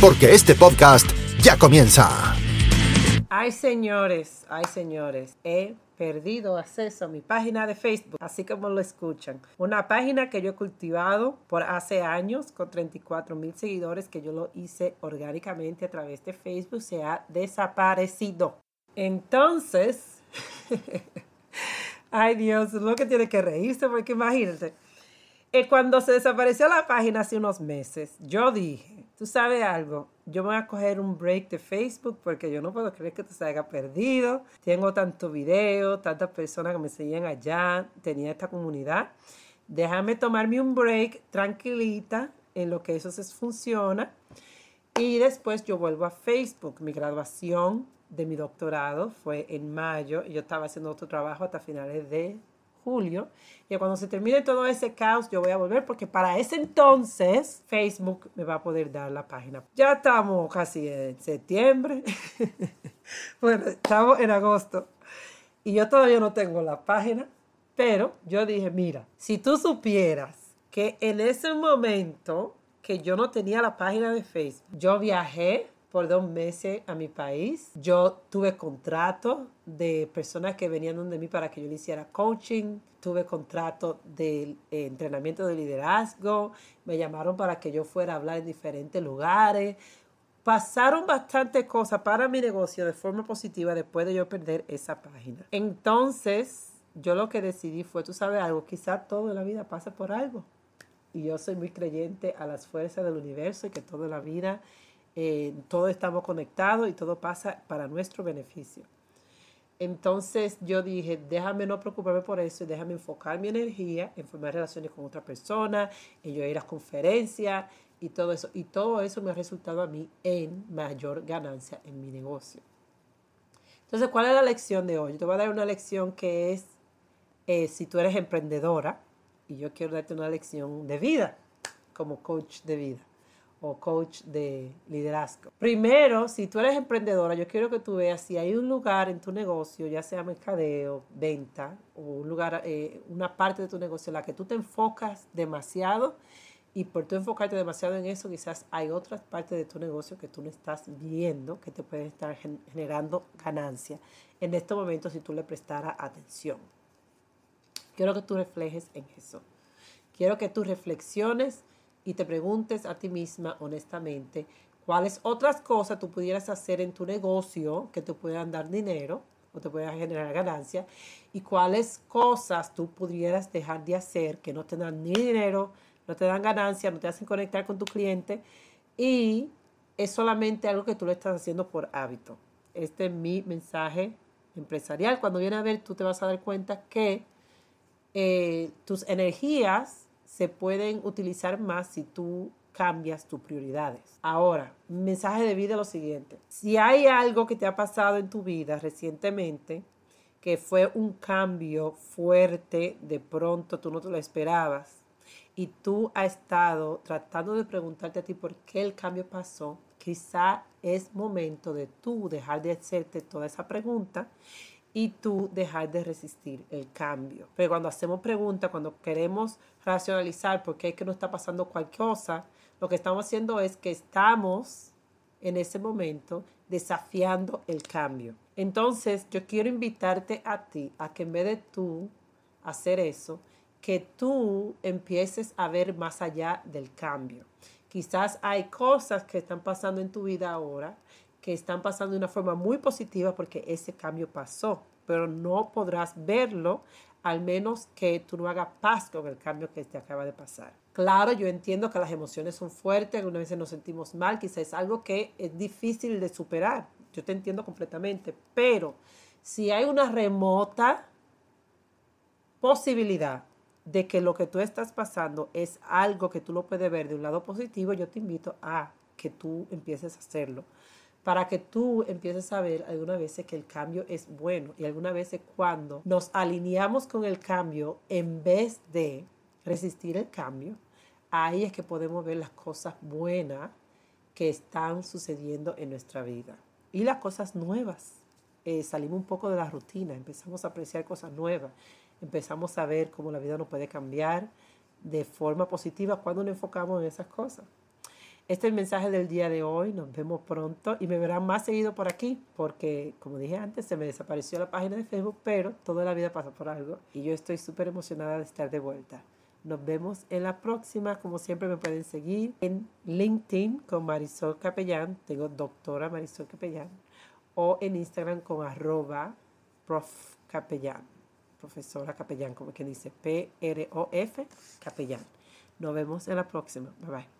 porque este podcast ya comienza. Ay, señores, ay, señores, he perdido acceso a mi página de Facebook, así como lo escuchan. Una página que yo he cultivado por hace años con 34 mil seguidores que yo lo hice orgánicamente a través de Facebook, se ha desaparecido. Entonces, ay Dios, lo que tiene que reírse porque imagínate. Eh, cuando se desapareció la página hace unos meses, yo dije, tú sabes algo, yo me voy a coger un break de Facebook porque yo no puedo creer que se haya perdido. Tengo tanto video, tantas personas que me seguían allá, tenía esta comunidad. Déjame tomarme un break tranquilita en lo que eso se funciona. Y después yo vuelvo a Facebook. Mi graduación de mi doctorado fue en mayo y yo estaba haciendo otro trabajo hasta finales de julio. Y cuando se termine todo ese caos, yo voy a volver porque para ese entonces Facebook me va a poder dar la página. Ya estamos casi en septiembre. bueno, estamos en agosto. Y yo todavía no tengo la página. Pero yo dije, mira, si tú supieras que en ese momento que yo no tenía la página de Facebook, yo viajé por dos meses a mi país. Yo tuve contrato de personas que venían donde mí para que yo le hiciera coaching. Tuve contrato de eh, entrenamiento de liderazgo. Me llamaron para que yo fuera a hablar en diferentes lugares. Pasaron bastantes cosas para mi negocio de forma positiva después de yo perder esa página. Entonces, yo lo que decidí fue, tú sabes algo, quizá todo la vida pasa por algo. Y yo soy muy creyente a las fuerzas del universo y que toda la vida eh, todo estamos conectados y todo pasa para nuestro beneficio. Entonces yo dije, déjame no preocuparme por eso y déjame enfocar mi energía en formar relaciones con otra persona, en yo ir a conferencias y todo eso. Y todo eso me ha resultado a mí en mayor ganancia en mi negocio. Entonces, ¿cuál es la lección de hoy? Te voy a dar una lección que es, eh, si tú eres emprendedora, y yo quiero darte una lección de vida como coach de vida o coach de liderazgo. Primero, si tú eres emprendedora, yo quiero que tú veas si hay un lugar en tu negocio, ya sea mercadeo, venta o un lugar, eh, una parte de tu negocio en la que tú te enfocas demasiado y por tú enfocarte demasiado en eso, quizás hay otras partes de tu negocio que tú no estás viendo que te pueden estar generando ganancia en este momento si tú le prestaras atención. Quiero que tú reflejes en eso. Quiero que tú reflexiones y te preguntes a ti misma honestamente cuáles otras cosas tú pudieras hacer en tu negocio que te puedan dar dinero o te puedan generar ganancia y cuáles cosas tú pudieras dejar de hacer que no te dan ni dinero, no te dan ganancia, no te hacen conectar con tu cliente y es solamente algo que tú lo estás haciendo por hábito. Este es mi mensaje empresarial. Cuando viene a ver, tú te vas a dar cuenta que eh, tus energías se pueden utilizar más si tú cambias tus prioridades. Ahora, mensaje de vida lo siguiente. Si hay algo que te ha pasado en tu vida recientemente, que fue un cambio fuerte, de pronto tú no te lo esperabas, y tú has estado tratando de preguntarte a ti por qué el cambio pasó, quizá es momento de tú dejar de hacerte toda esa pregunta y tú dejar de resistir el cambio. Pero cuando hacemos preguntas, cuando queremos racionalizar por qué es que no está pasando cualquier cosa, lo que estamos haciendo es que estamos en ese momento desafiando el cambio. Entonces, yo quiero invitarte a ti a que en vez de tú hacer eso, que tú empieces a ver más allá del cambio. Quizás hay cosas que están pasando en tu vida ahora que están pasando de una forma muy positiva porque ese cambio pasó, pero no podrás verlo al menos que tú no hagas paz con el cambio que te acaba de pasar. Claro, yo entiendo que las emociones son fuertes, algunas veces nos sentimos mal, quizás es algo que es difícil de superar, yo te entiendo completamente, pero si hay una remota posibilidad de que lo que tú estás pasando es algo que tú lo puedes ver de un lado positivo, yo te invito a que tú empieces a hacerlo. Para que tú empieces a ver algunas veces que el cambio es bueno y algunas veces cuando nos alineamos con el cambio en vez de resistir el cambio, ahí es que podemos ver las cosas buenas que están sucediendo en nuestra vida y las cosas nuevas. Eh, salimos un poco de la rutina, empezamos a apreciar cosas nuevas, empezamos a ver cómo la vida nos puede cambiar de forma positiva cuando nos enfocamos en esas cosas. Este es el mensaje del día de hoy. Nos vemos pronto y me verán más seguido por aquí porque, como dije antes, se me desapareció la página de Facebook, pero toda la vida pasa por algo y yo estoy súper emocionada de estar de vuelta. Nos vemos en la próxima. Como siempre me pueden seguir en LinkedIn con Marisol Capellán. Tengo doctora Marisol Capellán. O en Instagram con arroba prof. Profesora Capellán, como quien dice P-R-O-F Capellán. Nos vemos en la próxima. Bye bye.